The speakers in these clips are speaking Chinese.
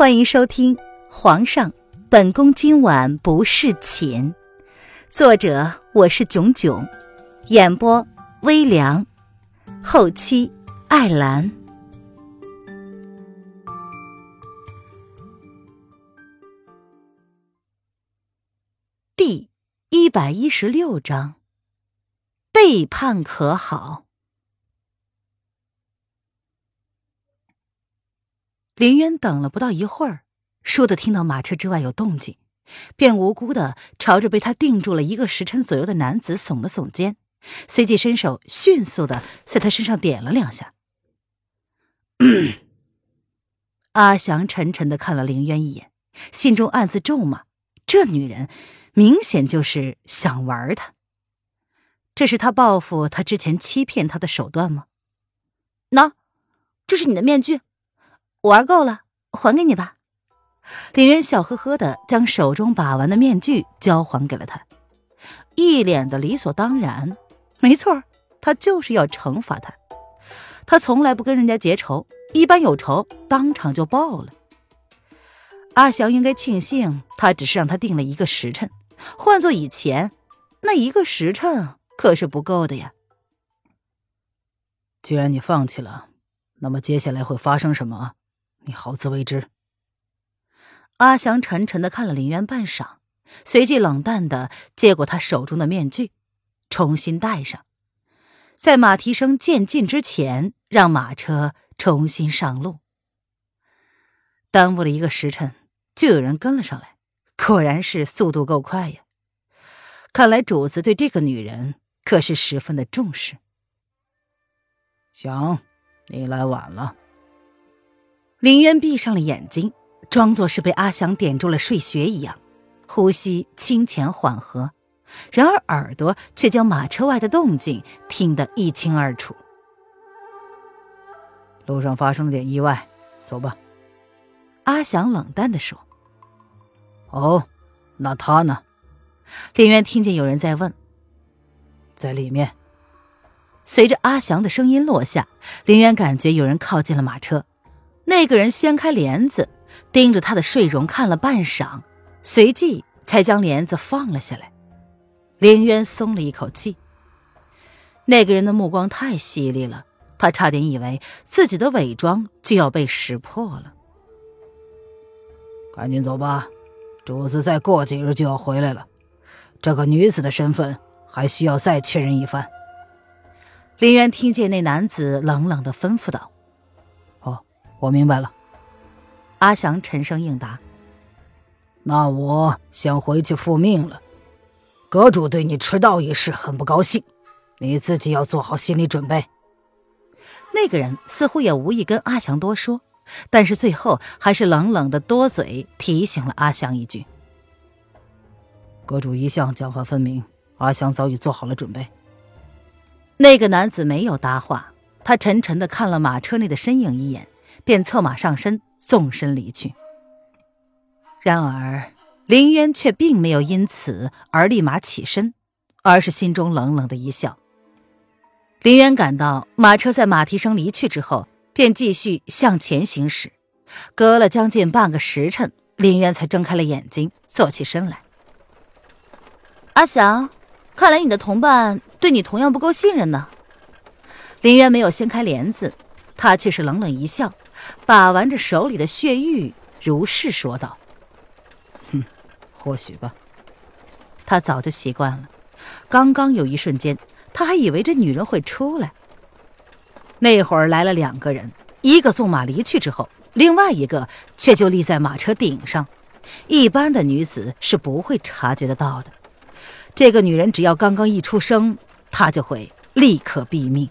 欢迎收听《皇上，本宫今晚不侍寝》，作者我是囧囧，演播微凉，后期艾兰。第一百一十六章，背叛可好？林渊等了不到一会儿，倏地听到马车之外有动静，便无辜的朝着被他定住了一个时辰左右的男子耸了耸肩，随即伸手迅速的在他身上点了两下。阿祥沉沉的看了林渊一眼，心中暗自咒骂：这女人明显就是想玩他。这是他报复他之前欺骗他的手段吗？喏，这是你的面具。玩够了，还给你吧。林渊笑呵呵的将手中把玩的面具交还给了他，一脸的理所当然。没错，他就是要惩罚他。他从来不跟人家结仇，一般有仇当场就报了。阿祥应该庆幸，他只是让他定了一个时辰，换做以前，那一个时辰可是不够的呀。既然你放弃了，那么接下来会发生什么？你好自为之。阿祥沉沉的看了林渊半晌，随即冷淡的接过他手中的面具，重新戴上，在马蹄声渐近之前，让马车重新上路。耽误了一个时辰，就有人跟了上来，果然是速度够快呀！看来主子对这个女人可是十分的重视。想，你来晚了。林渊闭上了眼睛，装作是被阿祥点住了睡穴一样，呼吸清浅缓和，然而耳朵却将马车外的动静听得一清二楚。路上发生了点意外，走吧。阿祥冷淡地说。哦，那他呢？林渊听见有人在问。在里面。随着阿祥的声音落下，林渊感觉有人靠近了马车。那个人掀开帘子，盯着他的睡容看了半晌，随即才将帘子放了下来。林渊松了一口气。那个人的目光太犀利了，他差点以为自己的伪装就要被识破了。赶紧走吧，主子再过几日就要回来了。这个女子的身份还需要再确认一番。林渊听见那男子冷冷的吩咐道。我明白了，阿祥沉声应答。那我先回去复命了。阁主对你迟到一事很不高兴，你自己要做好心理准备。那个人似乎也无意跟阿祥多说，但是最后还是冷冷的多嘴提醒了阿祥一句：“阁主一向讲话分明，阿祥早已做好了准备。”那个男子没有搭话，他沉沉的看了马车内的身影一眼。便策马上身，纵身离去。然而林渊却并没有因此而立马起身，而是心中冷冷的一笑。林渊感到马车在马蹄声离去之后，便继续向前行驶。隔了将近半个时辰，林渊才睁开了眼睛，坐起身来。阿祥，看来你的同伴对你同样不够信任呢。林渊没有掀开帘子，他却是冷冷一笑。把玩着手里的血玉，如是说道：“哼，或许吧。他早就习惯了。刚刚有一瞬间，他还以为这女人会出来。那会儿来了两个人，一个纵马离去之后，另外一个却就立在马车顶上。一般的女子是不会察觉得到的。这个女人只要刚刚一出声，她就会立刻毙命。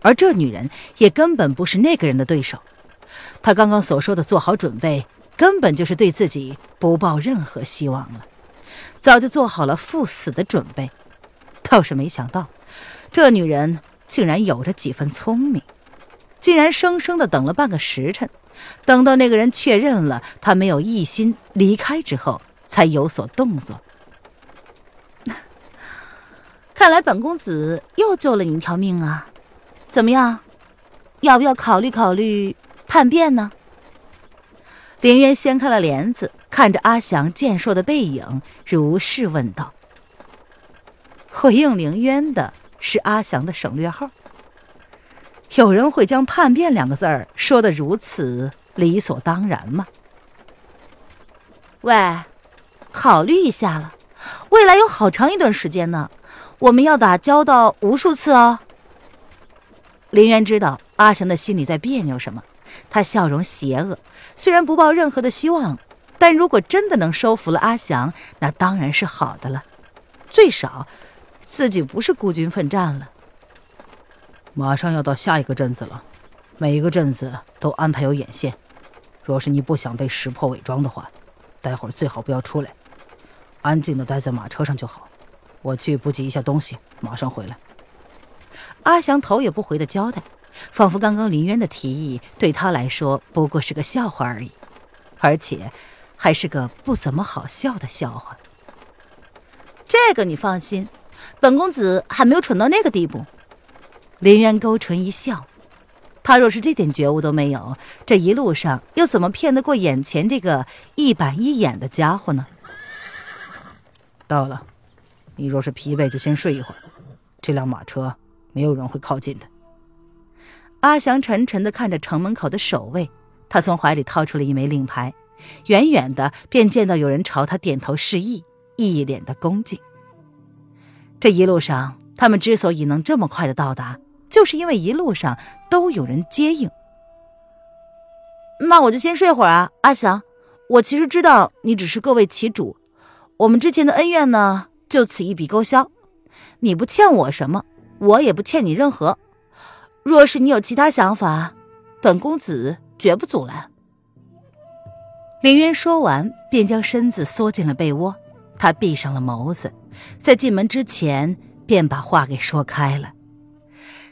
而这女人也根本不是那个人的对手。”他刚刚所说的做好准备，根本就是对自己不抱任何希望了，早就做好了赴死的准备。倒是没想到，这女人竟然有着几分聪明，竟然生生的等了半个时辰，等到那个人确认了他没有异心离开之后，才有所动作。看来本公子又救了你一条命啊！怎么样，要不要考虑考虑？叛变呢？林渊掀开了帘子，看着阿祥健硕的背影，如是问道。回应凌渊的是阿祥的省略号。有人会将“叛变”两个字儿说的如此理所当然吗？喂，考虑一下了，未来有好长一段时间呢，我们要打交道无数次哦。林渊知道阿祥的心里在别扭什么，他笑容邪恶。虽然不抱任何的希望，但如果真的能收服了阿祥，那当然是好的了。最少，自己不是孤军奋战了。马上要到下一个镇子了，每一个镇子都安排有眼线。若是你不想被识破伪装的话，待会儿最好不要出来，安静的待在马车上就好。我去补给一下东西，马上回来。阿祥头也不回的交代。仿佛刚刚林渊的提议对他来说不过是个笑话而已，而且还是个不怎么好笑的笑话。这个你放心，本公子还没有蠢到那个地步。林渊勾唇一笑，他若是这点觉悟都没有，这一路上又怎么骗得过眼前这个一板一眼的家伙呢？到了，你若是疲惫就先睡一会儿，这辆马车没有人会靠近的。阿祥沉沉的看着城门口的守卫，他从怀里掏出了一枚令牌，远远的便见到有人朝他点头示意，一脸的恭敬。这一路上，他们之所以能这么快的到达，就是因为一路上都有人接应。那我就先睡会儿啊，阿祥。我其实知道你只是各为其主，我们之前的恩怨呢，就此一笔勾销。你不欠我什么，我也不欠你任何。若是你有其他想法，本公子绝不阻拦。林渊说完，便将身子缩进了被窝。他闭上了眸子，在进门之前便把话给说开了。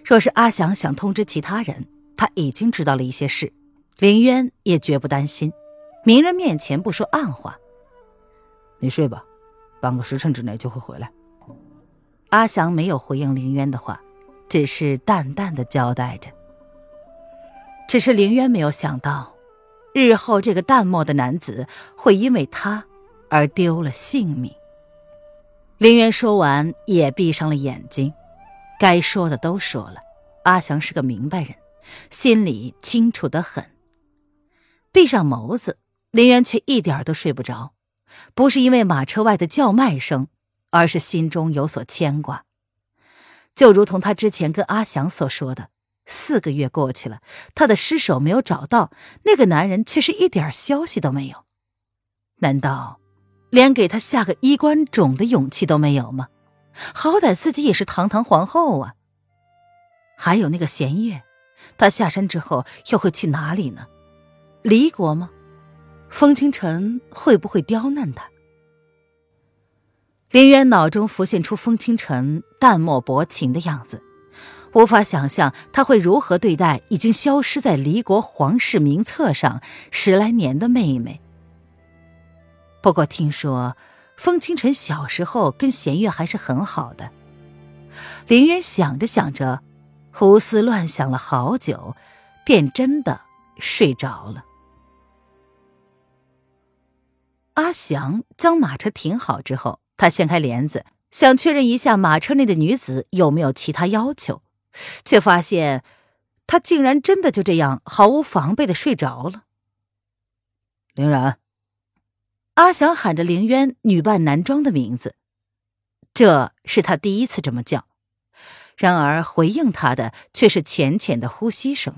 若是阿祥想通知其他人，他已经知道了一些事，林渊也绝不担心。明人面前不说暗话。你睡吧，半个时辰之内就会回来。阿祥没有回应林渊的话。只是淡淡的交代着。只是凌渊没有想到，日后这个淡漠的男子会因为他而丢了性命。凌渊说完，也闭上了眼睛。该说的都说了，阿祥是个明白人，心里清楚的很。闭上眸子，凌渊却一点都睡不着，不是因为马车外的叫卖声，而是心中有所牵挂。就如同他之前跟阿祥所说的，四个月过去了，他的尸首没有找到，那个男人却是一点消息都没有。难道连给他下个衣冠冢的勇气都没有吗？好歹自己也是堂堂皇后啊！还有那个弦月，他下山之后又会去哪里呢？离国吗？风清晨会不会刁难他？林渊脑中浮现出风清晨淡漠薄情的样子，无法想象他会如何对待已经消失在离国皇室名册上十来年的妹妹。不过听说风清晨小时候跟弦月还是很好的。林渊想着想着，胡思乱想了好久，便真的睡着了。阿祥将马车停好之后。他掀开帘子，想确认一下马车内的女子有没有其他要求，却发现她竟然真的就这样毫无防备的睡着了。凌然，阿祥喊着凌渊女扮男装的名字，这是他第一次这么叫。然而回应他的却是浅浅的呼吸声。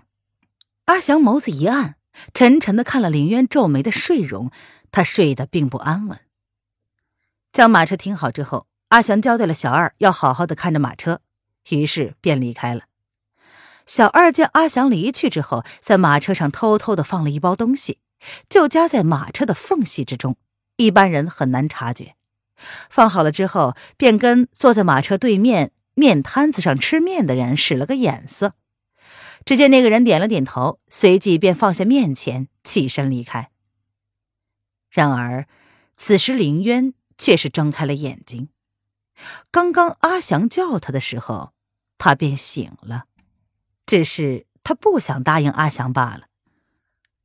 阿祥眸子一暗，沉沉的看了凌渊皱眉的睡容，他睡得并不安稳。将马车停好之后，阿祥交代了小二要好好的看着马车，于是便离开了。小二见阿祥离去之后，在马车上偷偷的放了一包东西，就夹在马车的缝隙之中，一般人很难察觉。放好了之后，便跟坐在马车对面面摊子上吃面的人使了个眼色。只见那个人点了点头，随即便放下面钱，起身离开。然而，此时林渊。却是睁开了眼睛。刚刚阿祥叫他的时候，他便醒了，只是他不想答应阿祥罢了。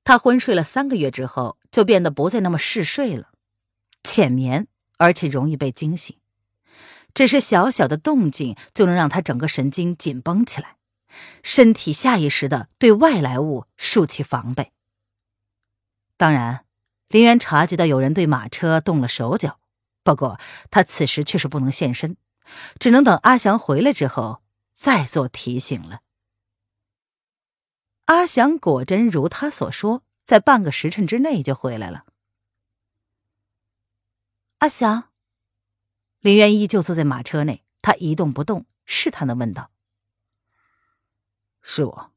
他昏睡了三个月之后，就变得不再那么嗜睡了，浅眠，而且容易被惊醒。只是小小的动静就能让他整个神经紧绷起来，身体下意识的对外来物竖起防备。当然，林渊察觉到有人对马车动了手脚，不过他此时却是不能现身，只能等阿祥回来之后再做提醒了。阿祥果真如他所说，在半个时辰之内就回来了。阿祥，林渊依旧坐在马车内，他一动不动，试探的问道：“是我。”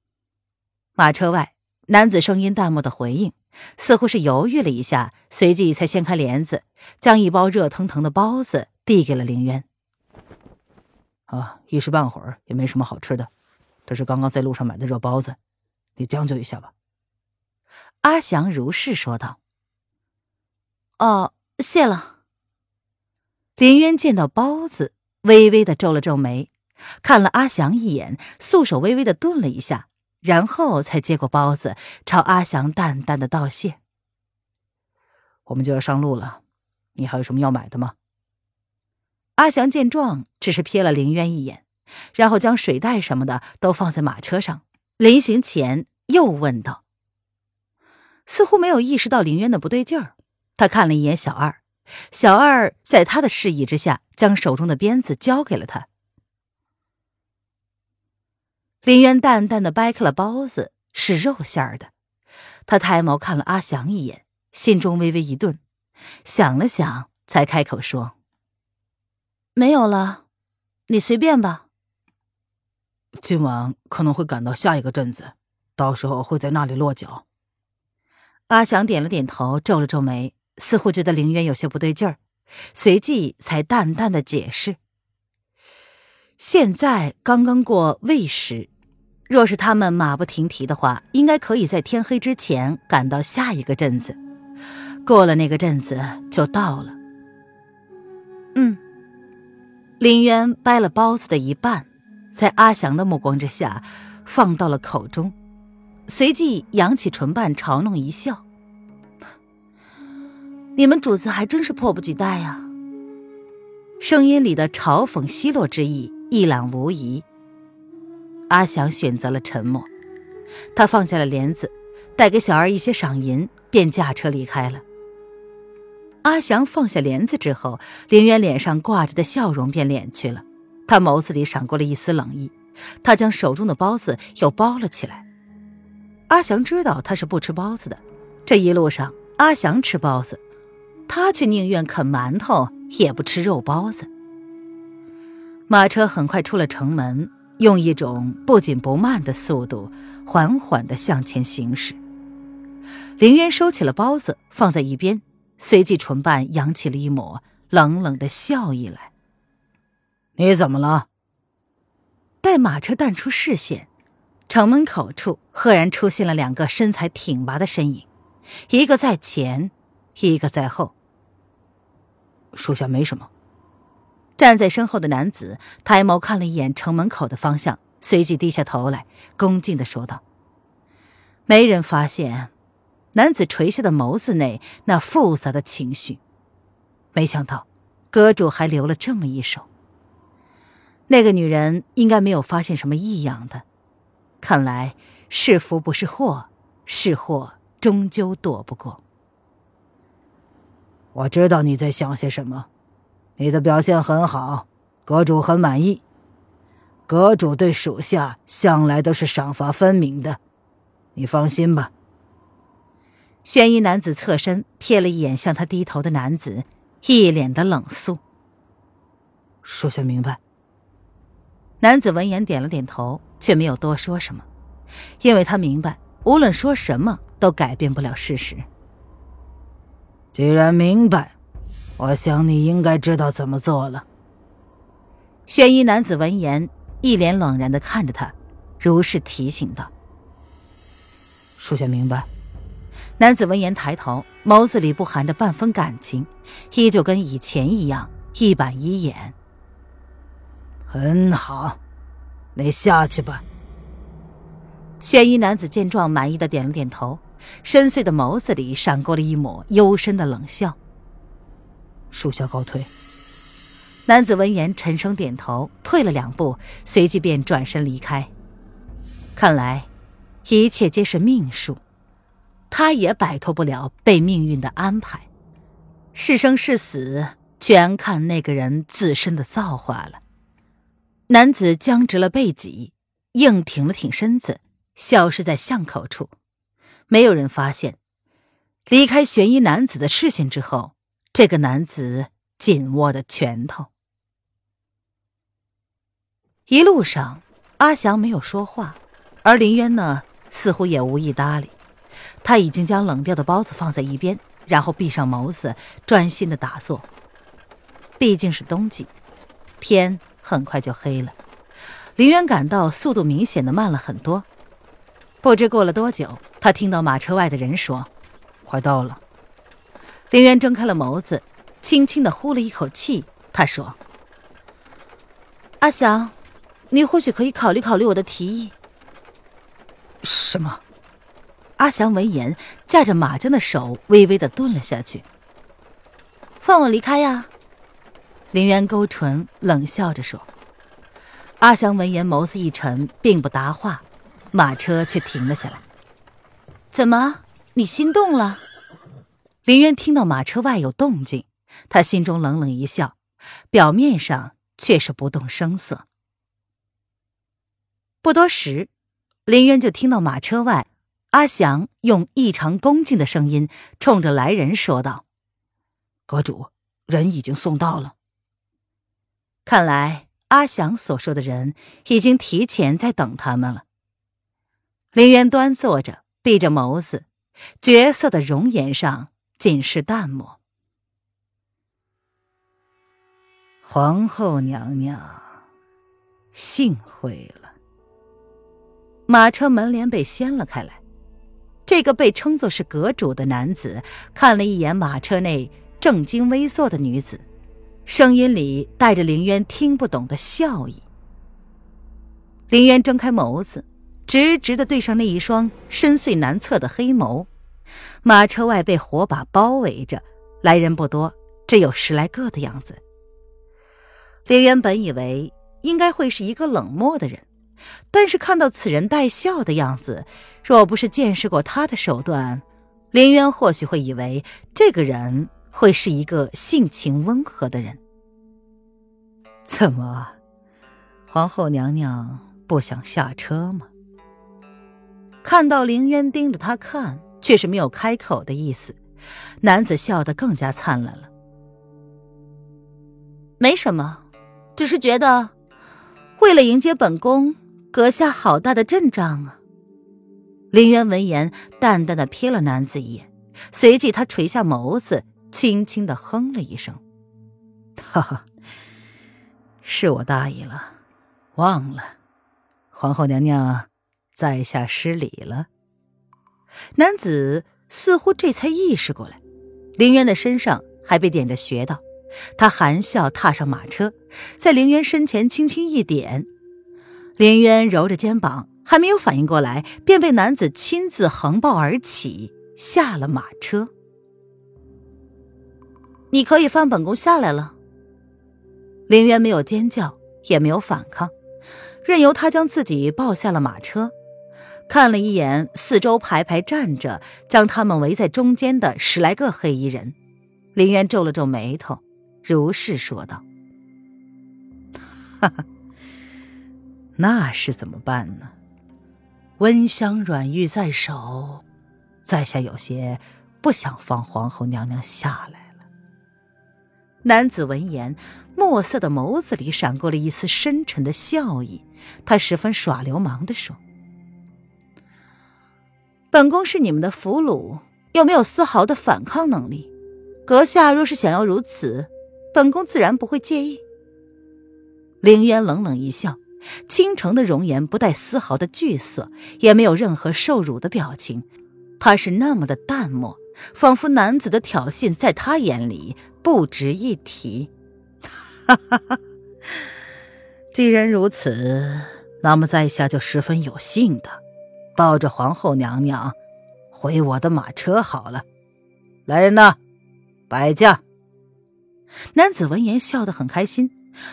马车外，男子声音淡漠的回应，似乎是犹豫了一下，随即才掀开帘子，将一包热腾腾的包子递给了林渊。啊，一时半会儿也没什么好吃的，这是刚刚在路上买的热包子。你将就一下吧。”阿祥如是说道。“哦，谢了。”林渊见到包子，微微的皱了皱眉，看了阿祥一眼，素手微微的顿了一下，然后才接过包子，朝阿祥淡淡的道谢。“我们就要上路了，你还有什么要买的吗？”阿祥见状，只是瞥了林渊一眼，然后将水袋什么的都放在马车上。临行前又问道：“似乎没有意识到林渊的不对劲儿。”他看了一眼小二，小二在他的示意之下，将手中的鞭子交给了他。林渊淡淡的掰开了包子，是肉馅儿的。他抬眸看了阿祥一眼，心中微微一顿，想了想，才开口说：“没有了，你随便吧。”今晚可能会赶到下一个镇子，到时候会在那里落脚。阿祥点了点头，皱了皱眉，似乎觉得林渊有些不对劲儿，随即才淡淡的解释：“现在刚刚过未时，若是他们马不停蹄的话，应该可以在天黑之前赶到下一个镇子。过了那个镇子就到了。”嗯，林渊掰了包子的一半。在阿祥的目光之下，放到了口中，随即扬起唇瓣，嘲弄一笑：“你们主子还真是迫不及待呀！”声音里的嘲讽奚落之意一览无遗。阿祥选择了沉默，他放下了帘子，带给小二一些赏银，便驾车离开了。阿祥放下帘子之后，林渊脸上挂着的笑容便敛去了。他眸子里闪过了一丝冷意，他将手中的包子又包了起来。阿祥知道他是不吃包子的，这一路上阿祥吃包子，他却宁愿啃馒头也不吃肉包子。马车很快出了城门，用一种不紧不慢的速度缓缓地向前行驶。林渊收起了包子，放在一边，随即唇瓣扬起了一抹冷冷的笑意来。你怎么了？待马车淡出视线，城门口处赫然出现了两个身材挺拔的身影，一个在前，一个在后。属下没什么。站在身后的男子抬眸看了一眼城门口的方向，随即低下头来，恭敬的说道：“没人发现。”男子垂下的眸子内那复杂的情绪，没想到阁主还留了这么一手。那个女人应该没有发现什么异样的，看来是福不是祸，是祸终究躲不过。我知道你在想些什么，你的表现很好，阁主很满意。阁主对属下向来都是赏罚分明的，你放心吧。玄衣男子侧身瞥了一眼向他低头的男子，一脸的冷肃。属下明白。男子闻言点了点头，却没有多说什么，因为他明白，无论说什么都改变不了事实。既然明白，我想你应该知道怎么做了。玄衣男子闻言，一脸冷然的看着他，如是提醒道：“属下明白。”男子闻言抬头，眸子里不含着半分感情，依旧跟以前一样一板一眼。很好，你下去吧。玄衣男子见状，满意的点了点头，深邃的眸子里闪过了一抹幽深的冷笑。属下告退。男子闻言，沉声点头，退了两步，随即便转身离开。看来，一切皆是命数，他也摆脱不了被命运的安排。是生是死，全看那个人自身的造化了。男子僵直了背脊，硬挺了挺身子，消失在巷口处。没有人发现。离开悬疑男子的视线之后，这个男子紧握的拳头。一路上，阿祥没有说话，而林渊呢，似乎也无意搭理。他已经将冷掉的包子放在一边，然后闭上眸子，专心的打坐。毕竟是冬季，天很快就黑了。林渊感到速度明显的慢了很多。不知过了多久，他听到马车外的人说：“快到了。”林渊睁开了眸子，轻轻的呼了一口气。他说：“阿祥。”你或许可以考虑考虑我的提议。什么？阿祥闻言，架着马缰的手微微的顿了下去。放我离开呀！林渊勾唇，冷笑着说。阿祥闻言，眸子一沉，并不答话。马车却停了下来。怎么？你心动了？林渊听到马车外有动静，他心中冷冷一笑，表面上却是不动声色。不多时，林渊就听到马车外，阿祥用异常恭敬的声音冲着来人说道：“阁主，人已经送到了。”看来阿祥所说的人已经提前在等他们了。林渊端坐着，闭着眸子，绝色的容颜上尽是淡漠。皇后娘娘，幸会了。马车门帘被掀了开来，这个被称作是阁主的男子看了一眼马车内正襟危坐的女子，声音里带着林渊听不懂的笑意。林渊睁开眸子，直直的对上那一双深邃难测的黑眸。马车外被火把包围着，来人不多，只有十来个的样子。林渊本以为应该会是一个冷漠的人。但是看到此人带笑的样子，若不是见识过他的手段，林渊或许会以为这个人会是一个性情温和的人。怎么，皇后娘娘不想下车吗？看到林渊盯着他看，却是没有开口的意思，男子笑得更加灿烂了。没什么，只是觉得，为了迎接本宫。阁下好大的阵仗啊！林渊闻言，淡淡的瞥了男子一眼，随即他垂下眸子，轻轻的哼了一声：“哈哈，是我大意了，忘了，皇后娘娘在下失礼了。”男子似乎这才意识过来，林渊的身上还被点着穴道，他含笑踏上马车，在林渊身前轻轻一点。林渊揉着肩膀，还没有反应过来，便被男子亲自横抱而起，下了马车。你可以放本宫下来了。林渊没有尖叫，也没有反抗，任由他将自己抱下了马车。看了一眼四周排排站着，将他们围在中间的十来个黑衣人，林渊皱了皱眉头，如是说道：“哈哈。”那是怎么办呢？温香软玉在手，在下有些不想放皇后娘娘下来了。男子闻言，墨色的眸子里闪过了一丝深沉的笑意，他十分耍流氓的说：“本宫是你们的俘虏，又没有丝毫的反抗能力。阁下若是想要如此，本宫自然不会介意。”凌渊冷冷一笑。倾城的容颜不带丝毫的惧色，也没有任何受辱的表情，他是那么的淡漠，仿佛男子的挑衅在他眼里不值一提。哈哈哈！既然如此，那么在下就十分有幸的抱着皇后娘娘回我的马车好了。来人呐，摆驾！男子闻言笑得很开心，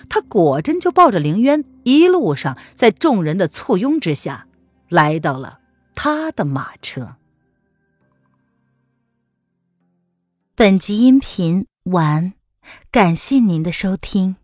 他果真就抱着凌渊，一路上在众人的簇拥之下，来到了他的马车。本集音频完，感谢您的收听。